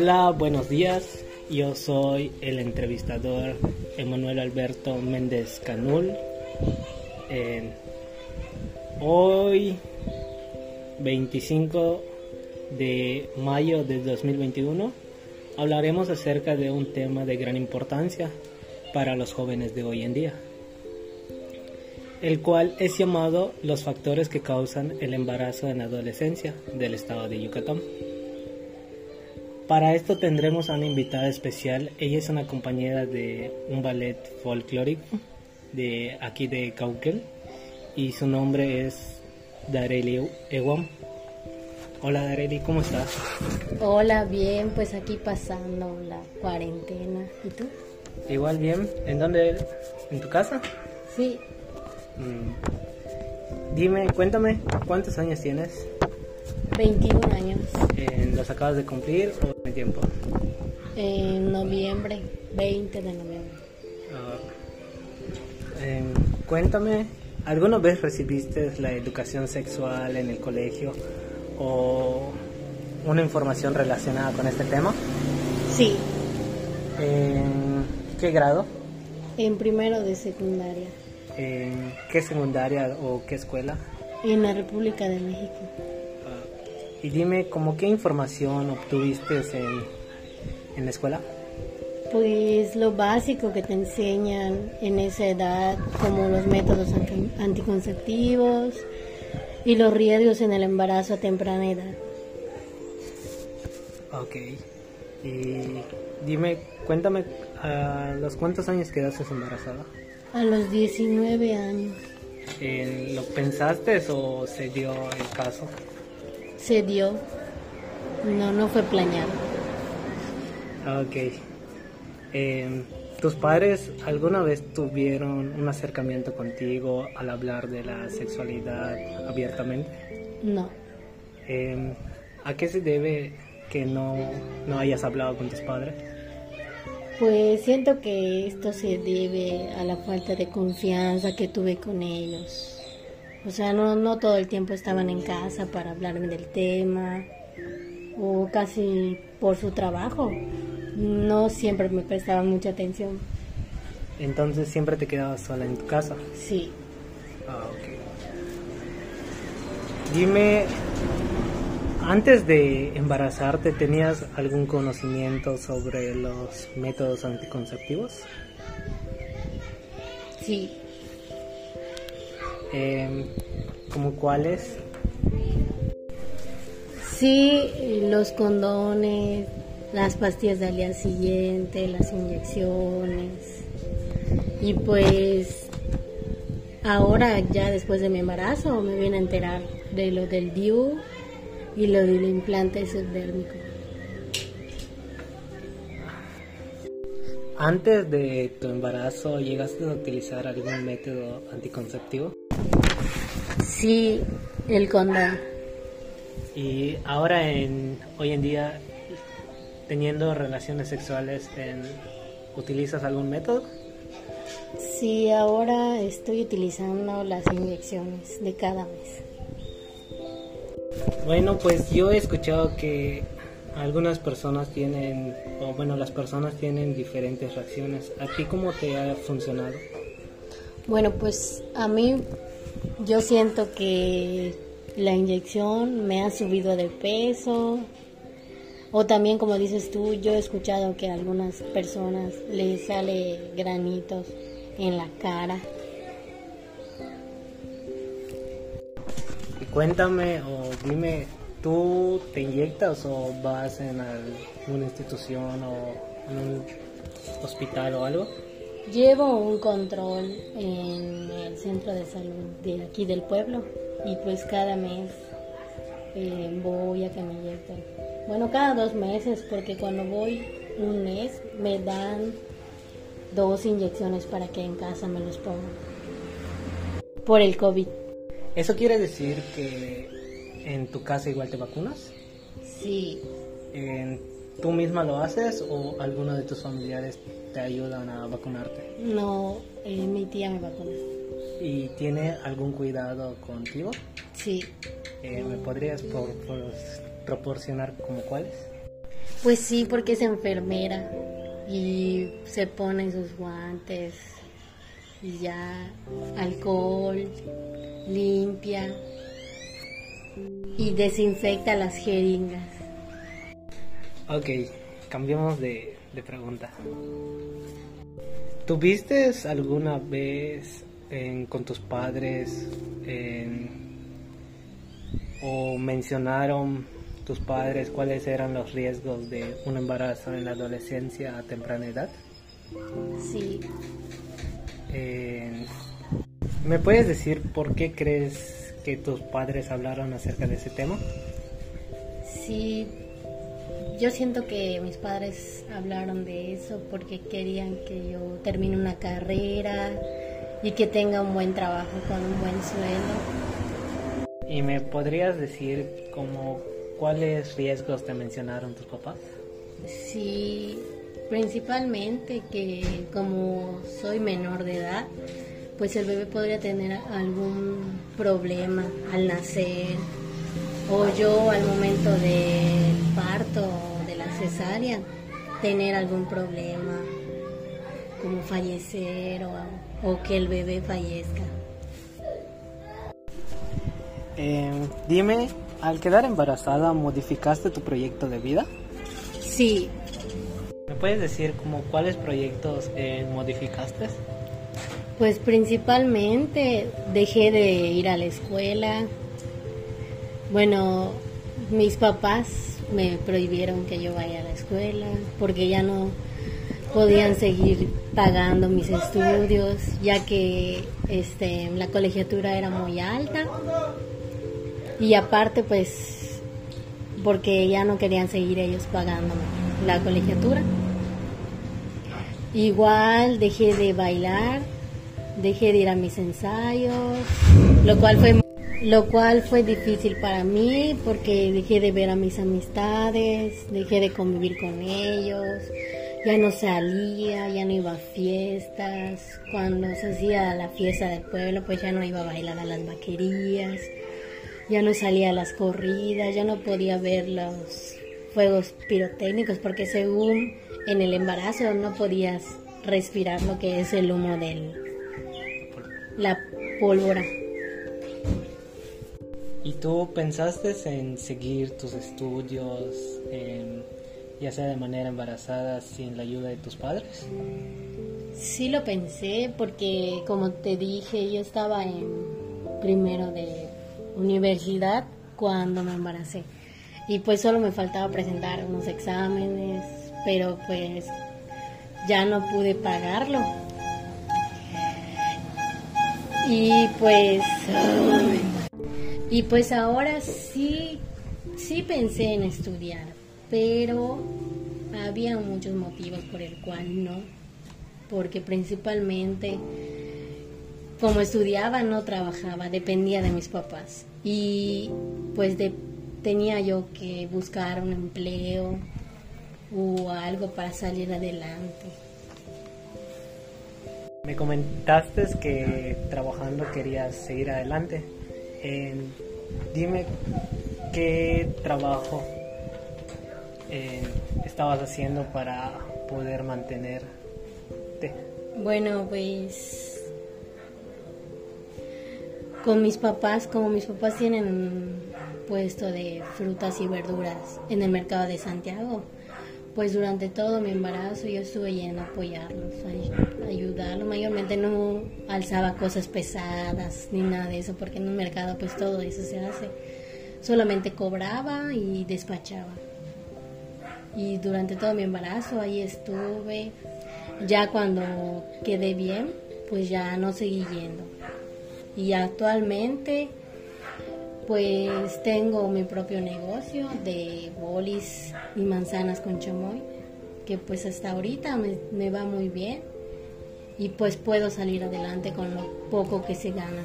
Hola, buenos días. Yo soy el entrevistador Emanuel Alberto Méndez Canul. Eh, hoy, 25 de mayo de 2021, hablaremos acerca de un tema de gran importancia para los jóvenes de hoy en día, el cual es llamado los factores que causan el embarazo en adolescencia del estado de Yucatán. Para esto tendremos a una invitada especial. Ella es una compañera de un ballet folclórico de aquí de Cauquel y su nombre es Dareli Ewam. Hola Dareli, ¿cómo estás? Hola, bien, pues aquí pasando la cuarentena. ¿Y tú? Igual bien. ¿En dónde? ¿En tu casa? Sí. Mm. Dime, cuéntame, ¿cuántos años tienes? 21 años. Eh, ¿Los acabas de cumplir o tiempo? En noviembre, 20 de noviembre. Eh, cuéntame, ¿alguna vez recibiste la educación sexual en el colegio o una información relacionada con este tema? Sí, ¿En qué grado? en primero de secundaria, ¿En qué secundaria o qué escuela? en la República de México. Y dime, ¿cómo qué información obtuviste en, en la escuela? Pues lo básico que te enseñan en esa edad, como los métodos anti- anticonceptivos y los riesgos en el embarazo a temprana edad. Ok. Y dime, cuéntame, ¿a los cuántos años quedaste embarazada? A los 19 años Eh, ¿Lo pensaste o se dio el caso? Se dio, no, no fue planeado. Ok. Em, ¿Tus padres alguna vez tuvieron un acercamiento contigo al hablar de la sexualidad abiertamente? No. Em, ¿A qué se debe que no, no hayas hablado con tus padres? Pues siento que esto se debe a la falta de confianza que tuve con ellos. O sea, no, no todo el tiempo estaban en casa para hablarme del tema o casi por su trabajo. No siempre me prestaban mucha atención. Entonces siempre te quedabas sola en tu casa. Sí, Ah, ok. Dime, antes de embarazarte, ¿tenías algún conocimiento sobre los métodos anticonceptivos? sí. ¿Como cuáles? Sí, los condones, las pastillas del día siguiente, las inyecciones. Y pues ahora ya después de mi embarazo me vine a enterar de lo del DIU y lo del implante subdérmico. ¿Antes de tu embarazo llegaste a utilizar algún método anticonceptivo? Sí, el condón. Y ahora, en, hoy en día, teniendo relaciones sexuales, en- ¿utilizas algún método? Sí, ahora estoy utilizando las inyecciones de cada mes. Bueno, pues yo he escuchado que algunas personas tienen, o bueno, las personas tienen diferentes reacciones. ¿A ti cómo te ha funcionado? Bueno, pues a mí yo siento que la inyección me ha subido de peso. O también, como dices tú, yo he escuchado que a algunas personas les sale granitos en la cara. Y cuéntame o dime, ¿tú te inyectas o vas en alguna institución o en un hospital o algo? Llevo un control en el centro de salud de aquí del pueblo y pues cada mes eh, voy a que me inyecten. Bueno, cada dos meses porque cuando voy un mes me dan dos inyecciones para que en casa me los pongan. Por el COVID. ¿Eso quiere decir que en tu casa igual te vacunas? Sí, ¿Tú misma lo haces o alguno de tus familiares te ayudan a vacunarte? no, eh, mi tía me vacuna. ¿Y tiene algún cuidado contigo? Sí, Eh, ¿Me podrías por- por- proporcionar como cuáles? Pues sí, porque es enfermera y se pone sus guantes y ya alcohol, limpia y desinfecta las jeringas. Ok, cambiemos de, pregunta. ¿Tuviste alguna vez con tus padres o mencionaron tus padres cuáles eran los riesgos de un embarazo en la adolescencia a temprana edad? Sí. ¿Me puedes decir por qué crees que tus padres hablaron acerca de ese tema? Sí, yo siento que mis padres hablaron de eso porque querían que yo termine una carrera y que tenga un buen trabajo con un buen sueldo. ¿Y me podrías decir como cuáles riesgos te mencionaron tus papás? Sí, principalmente que como soy menor de edad, pues el bebé podría tener algún problema al nacer o yo al momento del parto cesárea tener algún problema como fallecer o, que el bebé fallezca. Eh, dime, al quedar embarazada, ¿modificaste tu proyecto de vida? Sí. ¿Me puedes decir como cuáles proyectos eh, modificaste? Pues principalmente dejé de ir a la escuela. Bueno, mis papás me prohibieron que yo vaya a la escuela porque ya no podían seguir pagando mis estudios, ya que este, la colegiatura era muy alta. Y aparte, pues, porque ya no querían seguir ellos pagando la colegiatura. Igual dejé de bailar, dejé de ir a mis ensayos, lo cual fue lo cual fue difícil para mí porque dejé de ver a mis amistades, dejé de convivir con ellos, ya no salía, ya no iba a fiestas. Cuando se hacía la fiesta del pueblo, pues ya no iba a bailar a las vaquerías, ya no salía a las corridas, ya no podía ver los fuegos pirotécnicos porque según en el embarazo no podías respirar lo que es el humo de la pólvora. ¿Y tú pensaste en seguir tus estudios? En ya sea de manera embarazada, sin la ayuda de tus padres? Sí lo pensé porque, como te dije, yo estaba en primero de universidad cuando me embaracé. Y pues solo me faltaba presentar unos exámenes, pero pues ya no pude pagarlo. Y pues... Y pues ahora sí, sí pensé en estudiar, pero había muchos motivos por el cual no, porque principalmente como estudiaba no trabajaba, dependía de mis papás y pues tenía yo que buscar un empleo o algo para salir adelante. Me comentaste que trabajando querías seguir adelante. Dime qué trabajo eh, estabas haciendo para poder mantenerte? Bueno, pues con mis papás, como mis papás tienen un puesto de frutas y verduras en el mercado de Santiago, pues durante todo mi embarazo yo estuve yendo a apoyarlos, a ayudarlos. Mayormente no alzaba cosas pesadas ni nada de eso, porque en un mercado pues todo eso se hace. Solamente cobraba y despachaba y durante todo mi embarazo ahí estuve. Ya cuando quedé bien, pues ya no seguí yendo. Y actualmente pues tengo mi propio negocio de bolis y manzanas con chamoy, que pues hasta ahorita me, va muy bien y pues puedo salir adelante con lo poco que se gana.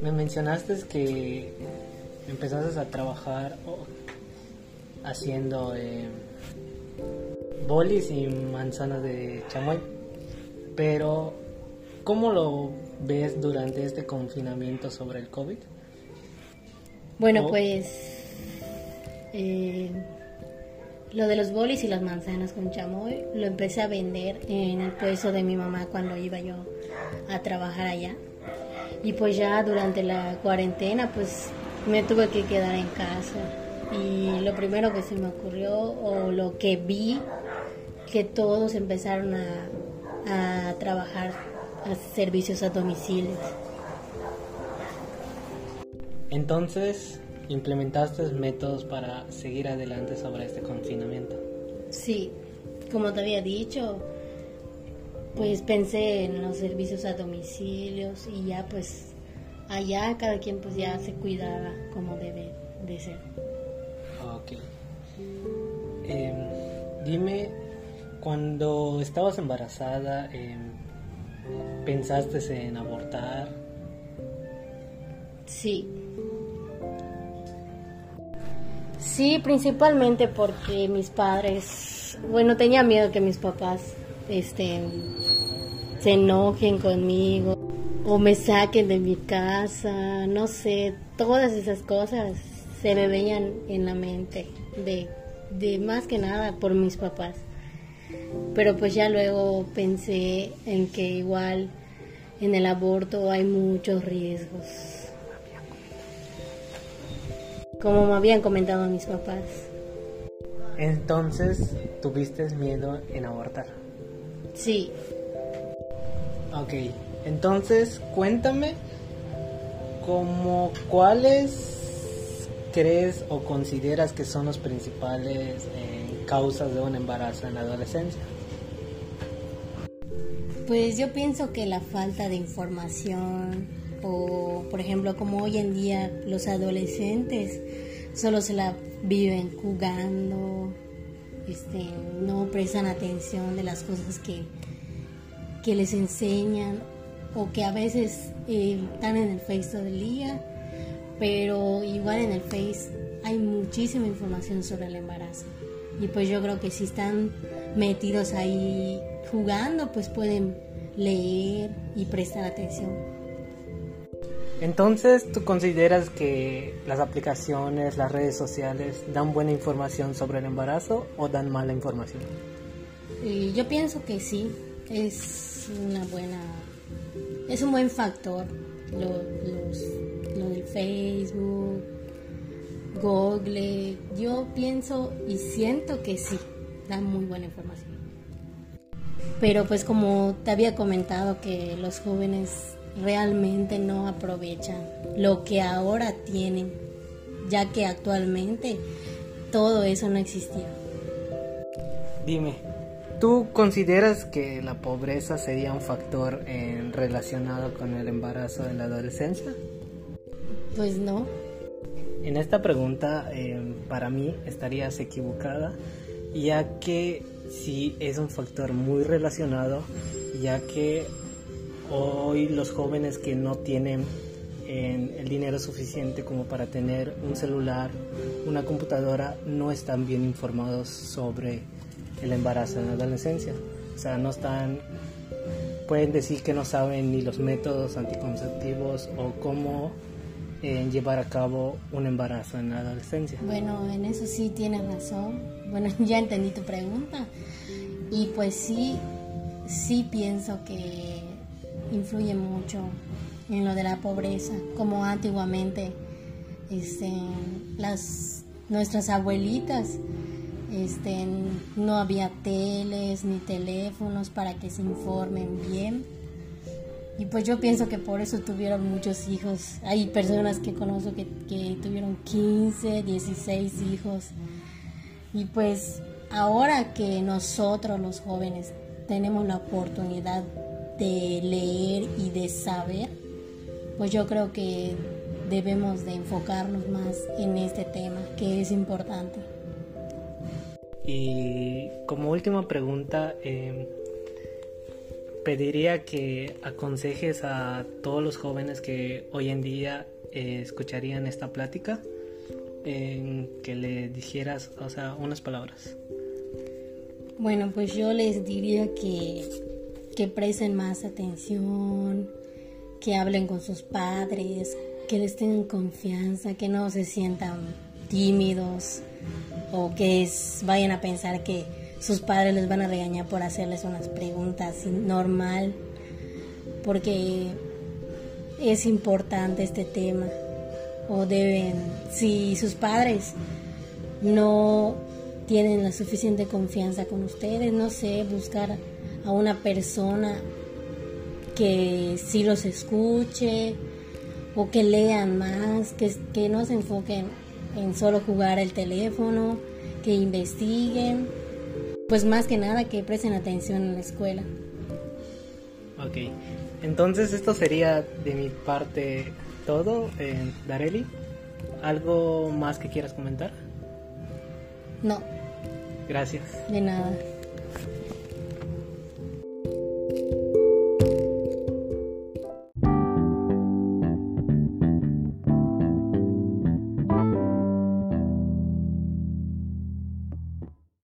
Me mencionaste que empezaste a trabajar haciendo eh, bolis y manzanas de chamoy. Pero, ¿cómo lo ves durante este confinamiento sobre el COVID? Bueno, pues eh, lo de los bolis y las manzanas con chamoy lo empecé a vender en el puesto de mi mamá cuando iba yo a trabajar allá. Y pues ya durante la cuarentena pues me tuve que quedar en casa. Y lo primero que se me ocurrió o lo que vi, que todos empezaron a, a trabajar a servicios a domicilio. Entonces, implementaste métodos para seguir adelante sobre este confinamiento. Sí, como te había dicho, pues pensé en los servicios a domicilios y ya pues allá cada quien pues ya se cuidaba como debe de ser. Ok. Em, dime, cuando estabas embarazada, em, ¿pensaste en abortar? Sí, Sí, principalmente porque mis padres, bueno, tenía miedo que mis papás este, se enojen conmigo o me saquen de mi casa, no sé, todas esas cosas se me veían en la mente, de, de más que nada por mis papás. Pero pues ya luego pensé en que igual en el aborto hay muchos riesgos como me habían comentado mis papás. Entonces, ¿tuviste miedo en abortar? Sí. Ok, entonces cuéntame como cuáles crees o consideras que son los principales eh, causas de un embarazo en la adolescencia. Pues yo pienso que la falta de información, o por ejemplo como hoy en día los adolescentes solo se la viven jugando, este, no prestan atención de las cosas que, que les enseñan o que a veces eh, están en el Face todo el día, pero igual en el Face hay muchísima información sobre el embarazo. Y pues yo creo que si están metidos ahí jugando, pues pueden leer y prestar atención. Entonces, ¿tú consideras que las aplicaciones, las redes sociales dan buena información sobre el embarazo o dan mala información? yo pienso que sí, es una buena, es un buen factor lo, lo del Facebook, Google. Yo pienso y siento que sí, dan muy buena información. Pero pues como te había comentado que los jóvenes realmente no aprovechan lo que ahora tienen, ya que actualmente todo eso no existía. Dime, ¿tú consideras que la pobreza sería un factor en, relacionado con el embarazo en la adolescencia? Pues no. En esta pregunta, em, para mí, estarías equivocada, ya que sí es un factor muy relacionado, ya que Hoy los jóvenes que no tienen el dinero suficiente como para tener un celular, una computadora, no están bien informados sobre el embarazo en la adolescencia. O sea, no están, pueden decir que no saben ni los métodos anticonceptivos o cómo eh, llevar a cabo un embarazo en la adolescencia. Bueno, en eso sí tienes razón. Bueno, ya entendí tu pregunta. Y pues sí, sí pienso que influye mucho en lo de la pobreza, como antiguamente este, las, nuestras abuelitas este, no había teles ni teléfonos para que se informen bien. Y pues yo pienso que por eso tuvieron muchos hijos. Hay personas que conozco que, que tuvieron 15, 16 hijos. Y pues ahora que nosotros los jóvenes tenemos la oportunidad de leer y de saber, pues yo creo que debemos de enfocarnos más en este tema, que es importante. Y como última pregunta, em, pediría que aconsejes a todos los jóvenes que hoy en día eh, escucharían esta plática, que le dijeras, o sea, unas palabras. Bueno, pues yo les diría que que presten más atención, que hablen con sus padres, que les tengan confianza, que no se sientan tímidos o que vayan a pensar que sus padres les van a regañar por hacerles unas preguntas normal, porque es importante este tema. O deben, si sus padres no tienen la suficiente confianza con ustedes, no sé, buscar a una persona que sí los escuche o que lean más, que, que no se enfoquen en solo jugar el teléfono, que investiguen, pues más que nada que presten atención en la escuela. Ok, entonces esto sería de mi parte todo, eh, Dareli. ¿Algo más que quieras comentar? No. Gracias. De nada.